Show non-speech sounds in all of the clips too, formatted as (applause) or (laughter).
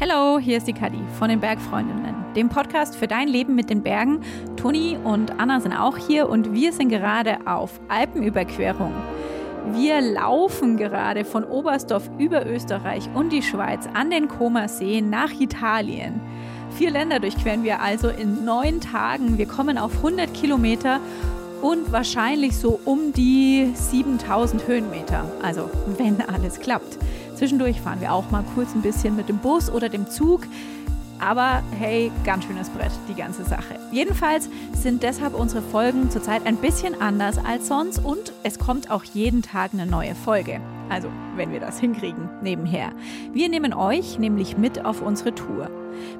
Hallo, hier ist die Kadi von den Bergfreundinnen, dem Podcast für dein Leben mit den Bergen. Toni und Anna sind auch hier und wir sind gerade auf Alpenüberquerung. Wir laufen gerade von Oberstdorf über Österreich und die Schweiz an den Comersee nach Italien. Vier Länder durchqueren wir also in neun Tagen. Wir kommen auf 100 Kilometer und wahrscheinlich so um die 7000 Höhenmeter. Also wenn alles klappt. Zwischendurch fahren wir auch mal kurz ein bisschen mit dem Bus oder dem Zug. Aber hey, ganz schönes Brett, die ganze Sache. Jedenfalls sind deshalb unsere Folgen zurzeit ein bisschen anders als sonst und es kommt auch jeden Tag eine neue Folge. Also, wenn wir das hinkriegen, nebenher. Wir nehmen euch nämlich mit auf unsere Tour.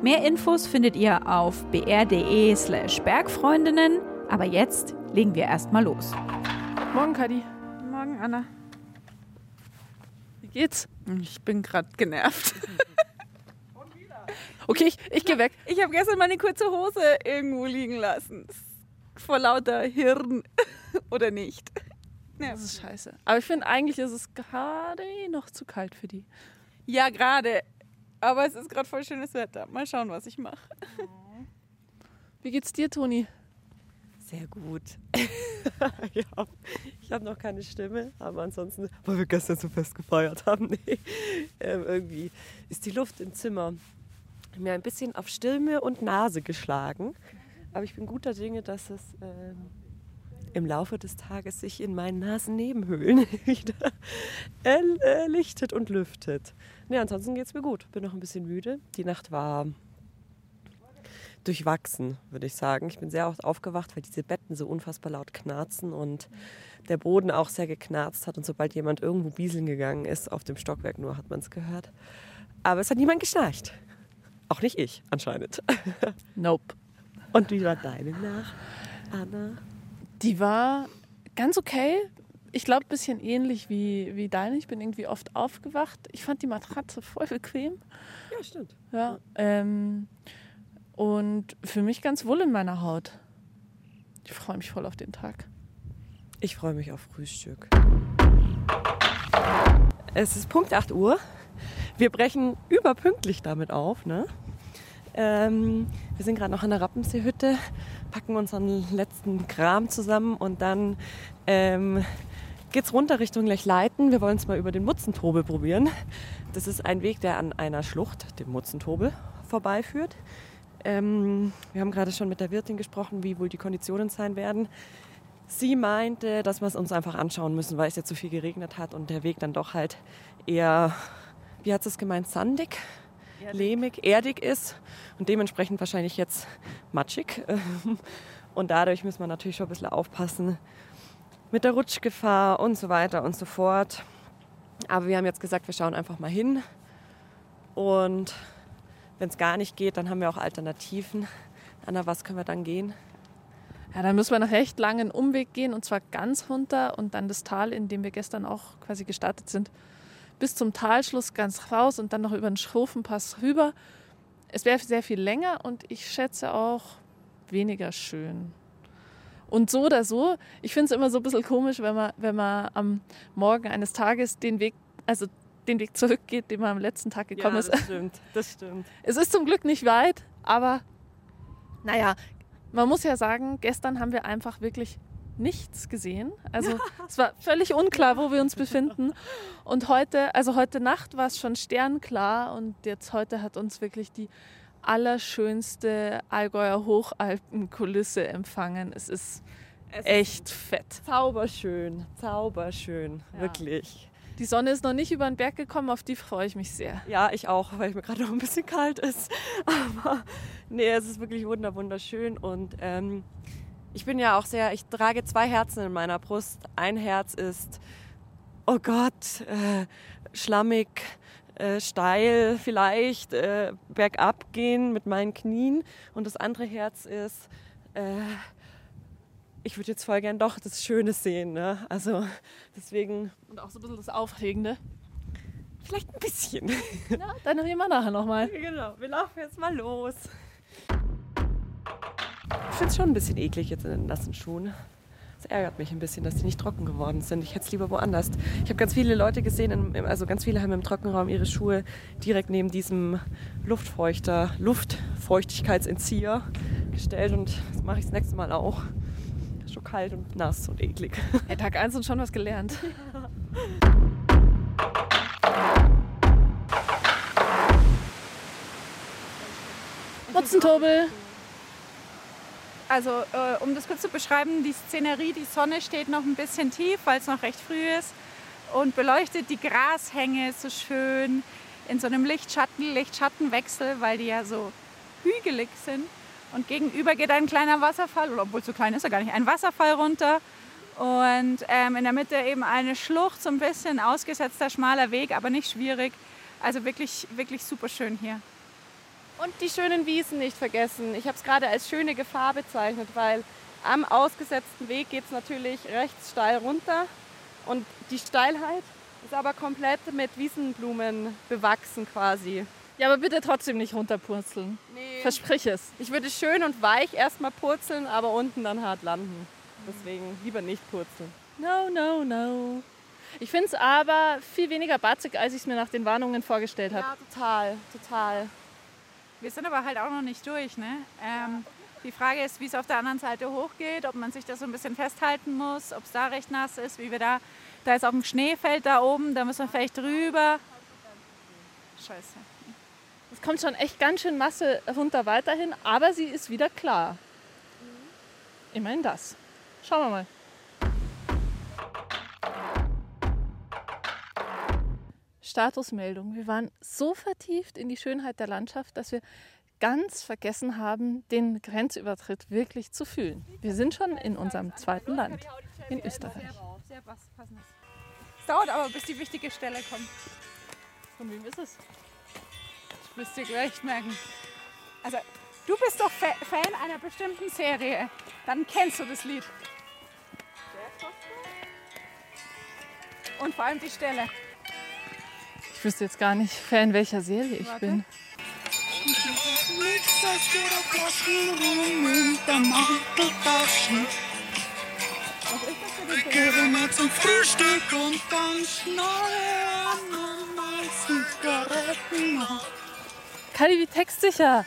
Mehr Infos findet ihr auf br.de/slash Bergfreundinnen. Aber jetzt legen wir erstmal los. Morgen, Kadi. Morgen, Anna. Geht's? Ich bin gerade genervt. (laughs) Okay, ich, ich gehe weg. Ich habe gestern meine kurze Hose irgendwo liegen lassen. Vor lauter Hirn. (laughs) Oder nicht. Ja. Das ist scheiße. Aber ich finde, eigentlich ist es gerade noch zu kalt für die. Ja, gerade. Aber es ist gerade voll schönes Wetter. Mal schauen, was ich mache. Wie geht's dir, Toni? Sehr gut. (laughs) ja, ich habe noch keine Stimme, aber ansonsten, weil wir gestern so fest gefeiert haben, (laughs) nee, ähm, irgendwie ist die Luft im Zimmer mir ein bisschen auf Stimme und Nase geschlagen. Aber ich bin guter Dinge, dass es ähm, im Laufe des Tages sich in meinen Nasennebenhöhlen (laughs) wieder erlichtet und lüftet. Nee, ansonsten geht es mir gut. Bin noch ein bisschen müde. Die Nacht war durchwachsen, würde ich sagen. Ich bin sehr oft aufgewacht, weil diese Betten so unfassbar laut knarzen und der Boden auch sehr geknarzt hat. Und sobald jemand irgendwo bieseln gegangen ist, auf dem Stockwerk nur, hat man es gehört. Aber es hat niemand geschnarcht. Auch nicht ich, anscheinend. (laughs) Nope. Und wie war deine Nacht, Anna? Die war ganz okay. Ich glaube, ein bisschen ähnlich wie, wie deine. Ich bin irgendwie oft aufgewacht. Ich fand die Matratze voll bequem. Ja, stimmt. Ja. Ähm, und für mich ganz wohl in meiner Haut. Ich freue mich voll auf den Tag. Ich freue mich auf Frühstück. Es ist Punkt 8 Uhr. Wir brechen überpünktlich damit auf. Ne? Ähm, wir sind gerade noch an der Rappenseehütte, packen unseren letzten Kram zusammen und dann ähm, es runter Richtung Lechleiten. Wir wollen es mal über den Mutzentobel probieren. Das ist ein Weg, der an einer Schlucht, dem Mutzentobel, vorbeiführt. Ähm, wir haben gerade schon mit der Wirtin gesprochen, wie wohl die Konditionen sein werden. Sie meinte, dass wir es uns einfach anschauen müssen, weil es ja zu viel geregnet hat und der Weg dann doch halt eher, wie hat es gemeint, sandig, erdig. lehmig, erdig ist und dementsprechend wahrscheinlich jetzt matschig. (laughs) Und dadurch muss man natürlich schon ein bisschen aufpassen mit der Rutschgefahr und so weiter und so fort. Aber wir haben jetzt gesagt, wir schauen einfach mal hin und wenn es gar nicht geht, dann haben wir auch Alternativen. (laughs) Anna, was können wir dann gehen? Ja, dann müssen wir noch recht langen Umweg gehen und zwar ganz runter und dann das Tal, in dem wir gestern auch quasi gestartet sind, bis zum Talschluss ganz raus und dann noch über den Schrofenpass rüber. Es wäre sehr viel länger und ich schätze auch weniger schön. Und so oder so, ich finde es immer so ein bisschen komisch, wenn man, wenn man am Morgen eines Tages den Weg, also den Weg zurückgeht, den man am letzten Tag gekommen ja, ist. Das stimmt, das stimmt. (laughs) Es ist zum Glück nicht weit, aber naja, man muss ja sagen, gestern haben wir einfach wirklich nichts gesehen. Also (laughs) es war völlig unklar, wo wir uns befinden. Und heute, also heute Nacht war es schon sternklar und jetzt heute hat uns wirklich die allerschönste Allgäuer Hochalpenkulisse empfangen. Es ist es echt ist fett. Zauberschön, zauberschön, ja. wirklich. Die Sonne ist noch nicht über den Berg gekommen, auf die freue ich mich sehr. Ja, ich auch, weil mir gerade noch ein bisschen kalt ist. (laughs) Aber nee, es ist wirklich wunderschön und ähm, ich bin ja auch sehr, ich trage zwei Herzen in meiner Brust. Ein Herz ist, oh Gott, äh, schlammig, äh, steil vielleicht, äh, bergab gehen mit meinen Knien. Und das andere Herz ist, äh, ich würde jetzt voll gern doch das Schöne sehen. Ne? Also deswegen. Und auch so ein bisschen das Aufregende. Vielleicht ein bisschen. (laughs) Ja, dann reden wir nachher nochmal. Genau, wir laufen jetzt mal los. Ich finde es schon ein bisschen eklig jetzt in den nassen Schuhen. Es ärgert mich ein bisschen, dass die nicht trocken geworden sind. Ich hätte es lieber woanders. Ich habe ganz viele Leute gesehen, also ganz viele haben im Trockenraum ihre Schuhe direkt neben diesem Luftfeuchter, Luftfeuchtigkeitsentzieher gestellt und das mache ich das nächste Mal auch. Schon kalt und nass und eklig. (laughs) Hey, Tag 1 und schon was gelernt. Mutzentobel. Also, äh, um das kurz zu beschreiben, die Szenerie, die Sonne steht noch ein bisschen tief, weil es noch recht früh ist und beleuchtet die Grashänge so schön in so einem Lichtschatten-Lichtschattenwechsel, weil die ja so hügelig sind. Und gegenüber geht ein kleiner Wasserfall, oder obwohl so klein ist er gar nicht, ein Wasserfall runter. Und ähm, in der Mitte eben eine Schlucht, so ein bisschen ausgesetzter, schmaler Weg, aber nicht schwierig. Also wirklich, wirklich super schön hier. Und die schönen Wiesen nicht vergessen. Ich habe es gerade als schöne Gefahr bezeichnet, weil am ausgesetzten Weg geht es natürlich rechts steil runter. Und die Steilheit ist aber komplett mit Wiesenblumen bewachsen quasi. Ja, aber bitte trotzdem nicht runterpurzeln. Nee. Versprich es. Ich würde schön und weich erstmal purzeln, aber unten dann hart landen. Deswegen lieber nicht purzeln. No, no, no. Ich finde es aber viel weniger batzig, als ich es mir nach den Warnungen vorgestellt habe. Ja, total, total. Wir sind aber halt auch noch nicht durch. Ne? Ähm, die Frage ist, wie es auf der anderen Seite hochgeht, ob man sich da so ein bisschen festhalten muss, ob es da recht nass ist, wie wir da. Da ist auch ein Schneefeld da oben, da müssen wir vielleicht drüber. Scheiße. Es kommt schon echt ganz schön Masse runter weiterhin, aber sie ist wieder klar. Immerhin das. Schauen wir mal. Statusmeldung. Wir waren so vertieft in die Schönheit der Landschaft, dass wir ganz vergessen haben, den Grenzübertritt wirklich zu fühlen. Wir sind schon in unserem zweiten Land, in Österreich. Es dauert aber, bis die wichtige Stelle kommt. Von wem ist es? Das müsst ihr gleich merken. Also, du bist doch Fa Fan einer bestimmten Serie. Dann kennst du das Lied. Und vor allem die Stelle. Ich wüsste jetzt gar nicht, Fan welcher Serie ich Warte. bin. Gehen zum Frühstück und dann wir mal Zigaretten noch. Kali, wie textsicher.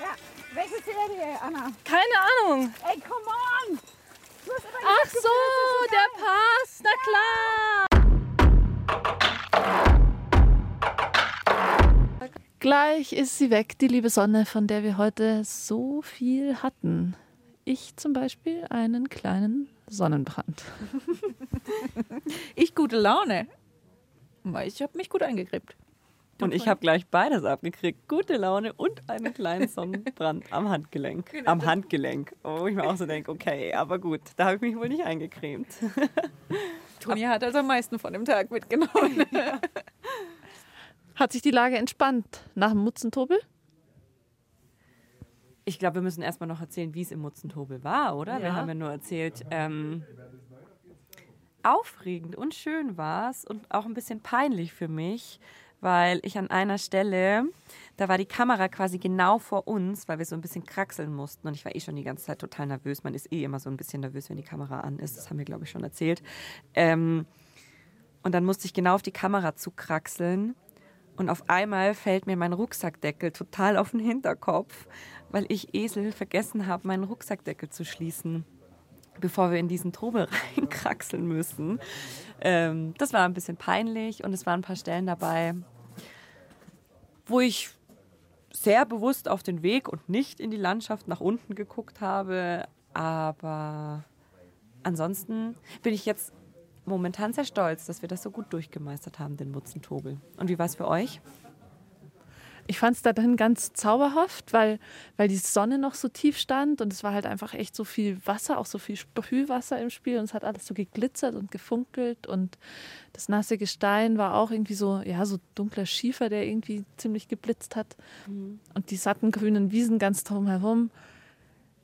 Ja, welche Serie, Anna? Keine Ahnung. Ey, come on! Ach so, der Pass. Na klar. Gleich ist sie weg, die liebe Sonne, von der wir heute so viel hatten. Ich zum Beispiel einen kleinen Sonnenbrand. Ich gute Laune. Weil Ich habe mich gut eingekriegt. Und ich habe gleich beides abgekriegt. Gute Laune und einen kleinen Sonnenbrand am Handgelenk. Am Handgelenk. Wo ich mir auch so denke, okay, aber gut, da habe ich mich wohl nicht eingecremt. (laughs) Toni hat also am meisten von dem Tag mitgenommen. (laughs) Hat sich die Lage entspannt nach dem Mutzentobel? Ich glaube, wir müssen erstmal noch erzählen, wie es im Mutzentobel war, oder? Wir Ja. haben ja nur erzählt, ähm, aufregend und schön war es und auch ein bisschen peinlich für mich, weil ich an einer Stelle, da war die Kamera quasi genau vor uns, weil wir so ein bisschen kraxeln mussten und ich war eh schon die ganze Zeit total nervös. Man ist eh immer so ein bisschen nervös, wenn die Kamera an ist. Das haben wir, glaube ich, schon erzählt. Ähm, und dann musste ich genau auf die Kamera zukraxeln. Und auf einmal fällt mir mein Rucksackdeckel total auf den Hinterkopf, weil ich Esel vergessen habe, meinen Rucksackdeckel zu schließen, bevor wir in diesen Trubel (laughs) reinkraxeln müssen. Ähm, das war ein bisschen peinlich und es waren ein paar Stellen dabei, wo ich sehr bewusst auf den Weg und nicht in die Landschaft nach unten geguckt habe. Aber ansonsten bin ich jetzt momentan sehr stolz, dass wir das so gut durchgemeistert haben, den Mutzentobel. Und wie war es für euch? Ich fand es da drin ganz zauberhaft, weil, weil die Sonne noch so tief stand und es war halt einfach echt so viel Wasser, auch so viel Sprühwasser im Spiel und es hat alles so geglitzert und gefunkelt und das nasse Gestein war auch irgendwie so, ja, so dunkler Schiefer, der irgendwie ziemlich geblitzt hat und die satten grünen Wiesen ganz drumherum.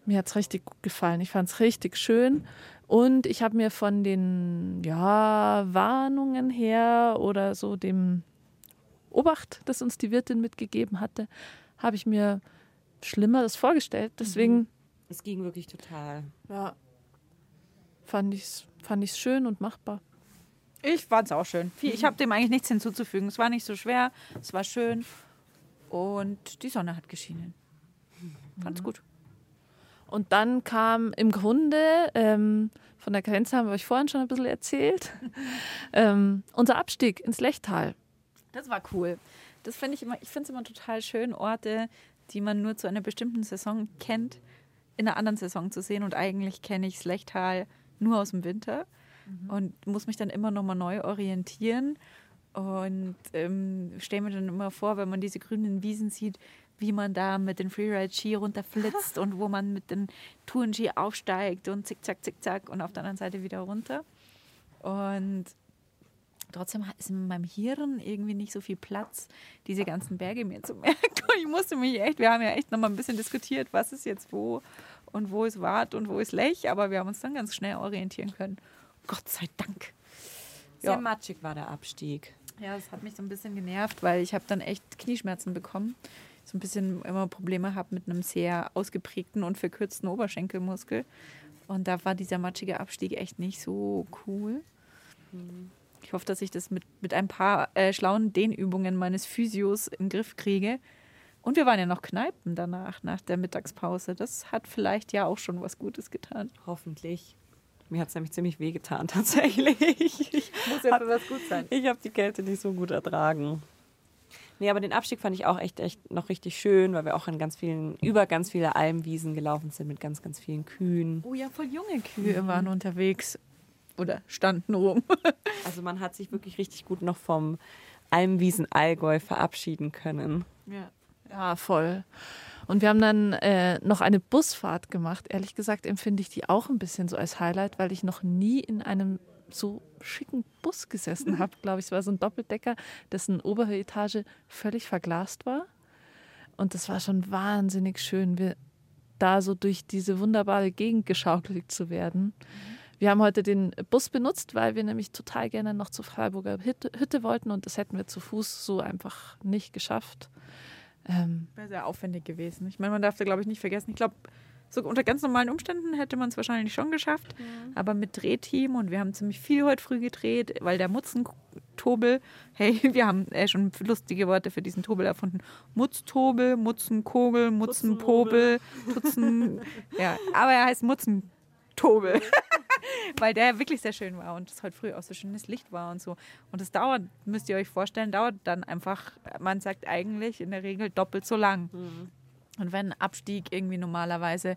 Mir hat es richtig gut gefallen. Ich fand es richtig schön. Und ich habe mir von den ja, Warnungen her oder so dem Obacht, das uns die Wirtin mitgegeben hatte, habe ich mir Schlimmeres vorgestellt. Deswegen Es ging wirklich total. ja, fand ich es fand ich's schön und machbar. Ich fand es auch schön. Ich habe dem eigentlich nichts hinzuzufügen. Es war nicht so schwer, es war schön und die Sonne hat geschienen. Fand's gut. Und dann kam im Grunde, ähm, von der Grenze haben wir euch vorhin schon ein bisschen erzählt, (laughs) ähm, unser Abstieg ins Lechtal. Das war cool. Das finde ich immer, ich finde es immer total schön, Orte, die man nur zu einer bestimmten Saison kennt, in einer anderen Saison zu sehen. Und eigentlich kenne ich Slechtal nur aus dem Winter und muss mich dann immer nochmal neu orientieren. Und ähm, stelle mir dann immer vor, wenn man diese grünen Wiesen sieht, wie man da mit den Freeride-Ski runterflitzt und wo man mit den Tourenski aufsteigt und zickzack, zickzack und auf der anderen Seite wieder runter. Und trotzdem ist in meinem Hirn irgendwie nicht so viel Platz, diese ganzen Berge mir zu (laughs) merken. Und ich musste mich echt, wir haben ja echt nochmal ein bisschen diskutiert, was ist jetzt wo und wo ist Wart und wo ist Lech, aber wir haben uns dann ganz schnell orientieren können. Gott sei Dank. Sehr Ja. matschig war der Abstieg. Ja, das hat mich so ein bisschen genervt, weil ich habe dann echt Knieschmerzen bekommen. So ein bisschen immer Probleme habe mit einem sehr ausgeprägten und verkürzten Oberschenkelmuskel. Und da war dieser matschige Abstieg echt nicht so cool. Ich hoffe, dass ich das mit, mit ein paar äh, schlauen Dehnübungen meines Physios im Griff kriege. Und wir waren ja noch Kneipen danach, nach der Mittagspause. Das hat vielleicht ja auch schon was Gutes getan. Hoffentlich. Mir hat es nämlich ziemlich wehgetan, (laughs) tatsächlich. Ich, (laughs) Muss ja für was gut sein. ich habe die Kälte nicht so gut ertragen. Nee, aber den Abstieg fand ich auch echt, echt noch richtig schön, weil wir auch in ganz vielen, über ganz viele Almwiesen gelaufen sind mit ganz, ganz vielen Kühen. Oh ja, voll junge Kühe waren unterwegs. Oder standen rum. (laughs) Also man hat sich wirklich richtig gut noch vom Almwiesen Allgäu verabschieden können. Ja. Ja, voll. Und wir haben dann äh, noch eine Busfahrt gemacht. Ehrlich gesagt empfinde ich die auch ein bisschen so als Highlight, weil ich noch nie in einem so schicken Bus gesessen habe. Glaube ich, es war so ein Doppeldecker, dessen obere Etage völlig verglast war. Und das war schon wahnsinnig schön, wir da so durch diese wunderbare Gegend geschaukelt zu werden. Wir haben heute den Bus benutzt, weil wir nämlich total gerne noch zur Freiburger Hütte, Hütte wollten und das hätten wir zu Fuß so einfach nicht geschafft. Ähm, Wäre sehr aufwendig gewesen. Ich meine, man darf da, glaube ich, nicht vergessen. Ich glaube, so unter ganz normalen Umständen hätte man es wahrscheinlich schon geschafft. Aber mit Drehteam und wir haben ziemlich viel heute früh gedreht, weil der Mutzentobel, hey, (laughs) wir haben äh, schon lustige Worte für diesen Tobel erfunden. Mutztobel, Mutzenkogel, Mutzenpobel, Tutzen. ja, aber er heißt Mutzentobel. (laughs) weil der wirklich sehr schön war und es heute früh auch so schönes Licht war und so. Und es dauert, müsst ihr euch vorstellen, dauert dann einfach, man sagt eigentlich in der Regel doppelt so lang. Und wenn ein Abstieg irgendwie normalerweise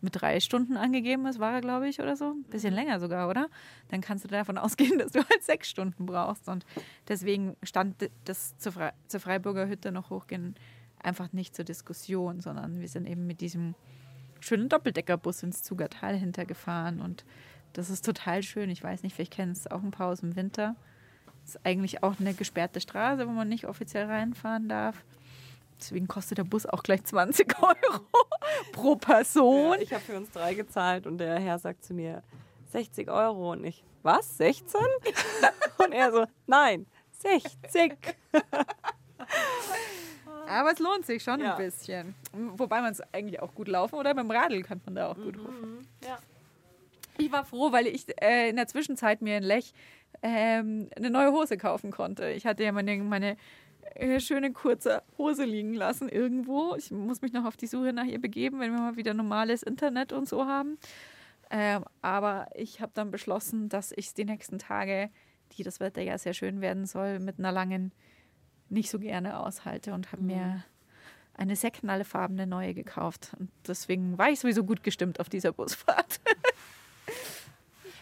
mit drei Stunden angegeben ist, war er, glaube ich, oder so, ein bisschen länger sogar, oder? Dann kannst du davon (laughs) ausgehen, dass du halt sechs Stunden brauchst. Und deswegen stand das zur, Fre zur Freiburger Hütte noch hochgehen einfach nicht zur Diskussion, sondern wir sind eben mit diesem schönen Doppeldeckerbus ins Zugertal hintergefahren und das ist total schön. Ich weiß nicht, vielleicht kennen es auch ein paar aus dem Winter. Das ist eigentlich auch eine gesperrte Straße, wo man nicht offiziell reinfahren darf. Deswegen kostet der Bus auch gleich 20 Euro (laughs) pro Person. Ich habe für uns drei gezahlt und der Herr sagt zu mir 60 Euro und ich, was, 16? (laughs) und er so, nein, 60. (laughs) Aber es lohnt sich schon Ja. ein bisschen. Wobei man es eigentlich auch gut laufen oder dem Radl kann man da auch gut hoch. ja. Ich war froh, weil ich äh, in der Zwischenzeit mir in Lech ähm, eine neue Hose kaufen konnte. Ich hatte ja meine, meine schöne kurze Hose liegen lassen irgendwo. Ich muss mich noch auf die Suche nach ihr begeben, wenn wir mal wieder normales Internet und so haben. Ähm, aber ich habe dann beschlossen, dass ich es die nächsten Tage, die das Wetter ja sehr schön werden soll, mit einer langen nicht so gerne aushalte und habe mir eine sehr knallefarbene neue gekauft. Und deswegen war ich sowieso gut gestimmt auf dieser Busfahrt. (laughs)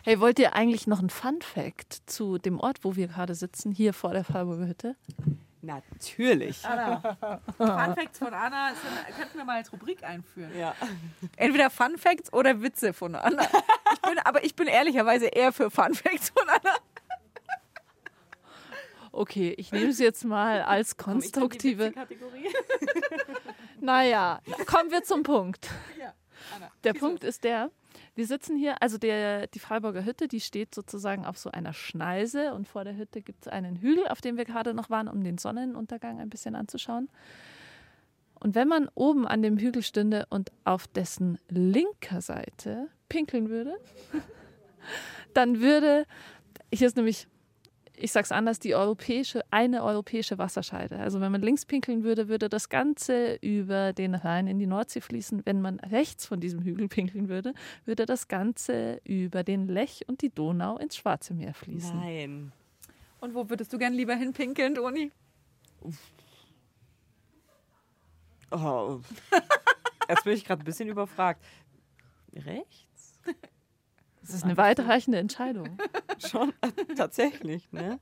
Hey, wollt ihr eigentlich noch einen Fun Fact zu dem Ort, wo wir gerade sitzen, hier vor der Freiburger Hütte? Natürlich. Fun Facts von Anna sind, könnten wir mal als Rubrik einführen. Ja. Entweder Fun Facts oder Witze von Anna. Ich bin, aber ich bin ehrlicherweise eher für Fun Facts von Anna. Okay, ich nehme sie jetzt mal als konstruktive. Naja, kommen wir zum Punkt. Ja, Anna. Der Punkt ist der, Wir sitzen hier, also der, die Freiburger Hütte, die steht sozusagen auf so einer Schneise und vor der Hütte gibt es einen Hügel, auf dem wir gerade noch waren, um den Sonnenuntergang ein bisschen anzuschauen. Und wenn man oben an dem Hügel stünde und auf dessen linker Seite pinkeln würde, (laughs) dann würde, hier ist nämlich, ich sag's anders, die europäische, eine europäische Wasserscheide. Also wenn man links pinkeln würde, würde das Ganze über den Rhein in die Nordsee fließen. Wenn man rechts von diesem Hügel pinkeln würde, würde das Ganze über den Lech und die Donau ins Schwarze Meer fließen. Nein. Und wo würdest du gern lieber hinpinkeln, Toni? Oh. (laughs) Jetzt bin ich gerade ein bisschen überfragt. Rechts? (laughs) Das ist eine weitreichende Entscheidung. (laughs) Schon tatsächlich, ne?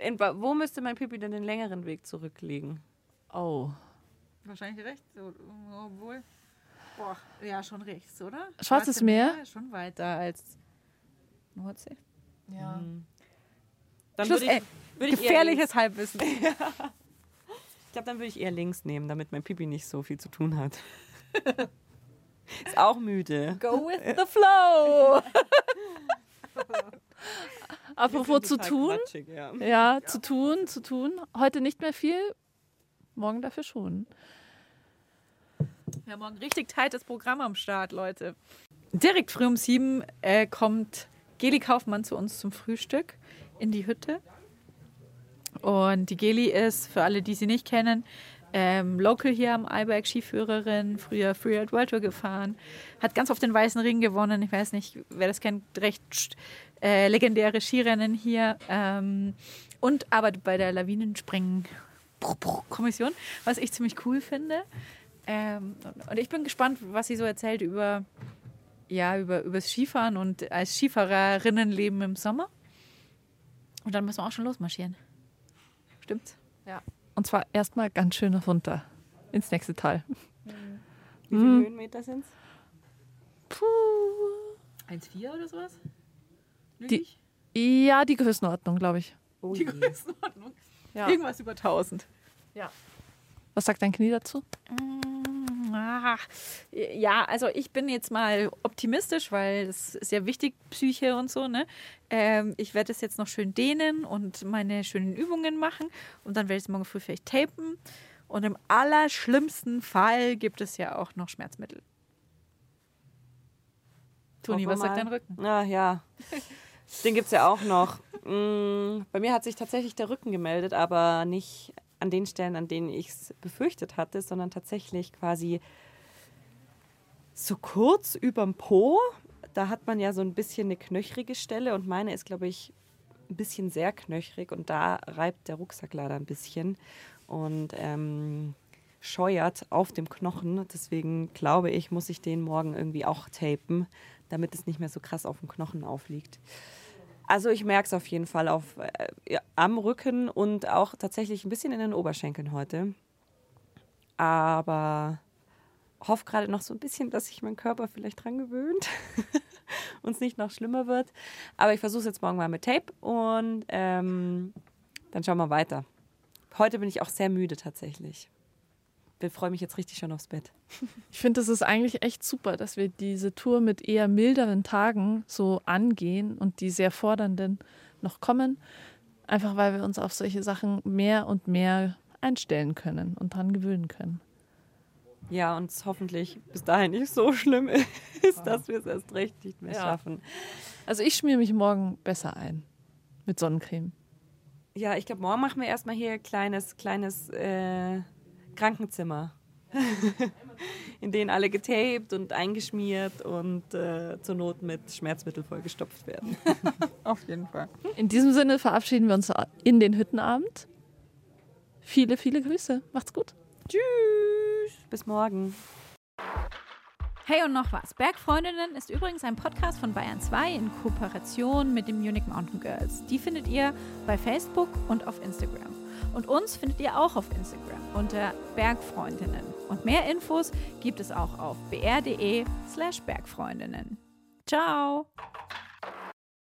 In, wo müsste mein Pipi denn den längeren Weg zurücklegen? Oh. Wahrscheinlich rechts, obwohl. Boah, ja, schon rechts, oder? Schwarzes Meer? ist Schon weiter als Nordsee. Ja. Dann Schluss, würde ich, ey, würde ich eher gefährliches Halbwissen. (laughs) Ich glaube, dann würde ich eher links nehmen, damit mein Pipi nicht so viel zu tun hat. (laughs) (laughs) Ist auch müde. Go with the flow. (laughs) Apropos zu tun. Quatschig, ja. Ja, zu tun, zu tun. Heute nicht mehr viel, morgen dafür schon. Wir haben morgen richtig tightes Programm am Start, Leute. Direkt früh um sieben äh, kommt Geli Kaufmann zu uns zum Frühstück in die Hütte. Und die Geli ist, für alle, die sie nicht kennen, ähm, local hier am Eiberg, Skiführerin, früher Freeride World Tour gefahren, hat ganz oft den Weißen Ring gewonnen. Ich weiß nicht, wer das kennt, recht äh, legendäre Skirennen hier. Ähm, und arbeitet bei der Lawinenspringen-Kommission, was ich ziemlich cool finde. Ähm, und- ich bin gespannt, was sie so erzählt über, ja, über übers Skifahren und als Skifahrerinnenleben im Sommer. Und dann müssen wir auch schon losmarschieren. Stimmt's? Und zwar erstmal ganz schön runter ins nächste Tal. Wie viele Höhenmeter sind es? Puh. 1,4 oder sowas? Die- Ja, die Größenordnung, glaube ich. Oh Die je. Größenordnung. Ja. Irgendwas über 1000. Was sagt dein Knie dazu? Mm, ah, Ja, also ich bin jetzt mal optimistisch, weil es ist ja wichtig, Psyche und so, ne? Ähm, ich werde es jetzt noch schön dehnen und meine schönen Übungen machen und dann werde ich es morgen früh vielleicht tapen. Und im allerschlimmsten Fall gibt es ja auch noch Schmerzmittel. Toni, was sagt dein Rücken? Na ja, den gibt es ja auch noch. Mm, Bei mir hat sich tatsächlich der Rücken gemeldet, aber nicht an den Stellen, an denen ich es befürchtet hatte, sondern tatsächlich quasi so kurz überm Po. Da hat man ja so ein bisschen eine knöchrige Stelle und meine ist, glaube ich, ein bisschen sehr knöchrig und da reibt der Rucksack leider ein bisschen und ähm, scheuert auf dem Knochen. Deswegen glaube ich, muss ich den morgen irgendwie auch tapen, damit es nicht mehr so krass auf dem Knochen aufliegt. Also ich merke es auf jeden Fall auf, äh, am Rücken und auch tatsächlich ein bisschen in den Oberschenkeln heute. Aber hoffe gerade noch so ein bisschen, dass sich mein Körper vielleicht dran gewöhnt (laughs) und es nicht noch schlimmer wird. Aber ich versuche es jetzt morgen mal mit Tape und ähm, dann schauen wir weiter. Heute bin ich auch sehr müde tatsächlich. Ich freue mich jetzt richtig schon aufs Bett. (laughs) Ich finde, es ist eigentlich echt super, dass wir diese Tour mit eher milderen Tagen so angehen und die sehr fordernden noch kommen. Einfach weil wir uns auf solche Sachen mehr und mehr einstellen können und dran gewöhnen können. Ja, und es hoffentlich bis dahin nicht so schlimm (laughs) ist, dass wir es erst recht nicht mehr Ja. schaffen. Also ich schmier mich morgen besser ein mit Sonnencreme. Ja, ich glaube, morgen machen wir erstmal hier ein kleines, kleines äh, Krankenzimmer. (laughs) In denen alle getaped und eingeschmiert und äh, zur Not mit Schmerzmittel vollgestopft werden. (laughs) Auf jeden Fall. In diesem Sinne verabschieden wir uns in den Hüttenabend. Viele, viele Grüße. Macht's gut. Tschüss. Bis morgen. Hey und noch was. Bergfreundinnen ist übrigens ein Podcast von Bayern 2 in Kooperation mit den Munich Mountain Girls. Die findet ihr bei Facebook und auf Instagram. Und uns findet ihr auch auf Instagram unter Bergfreundinnen. Und mehr Infos gibt es auch auf br.de slash Bergfreundinnen. Ciao!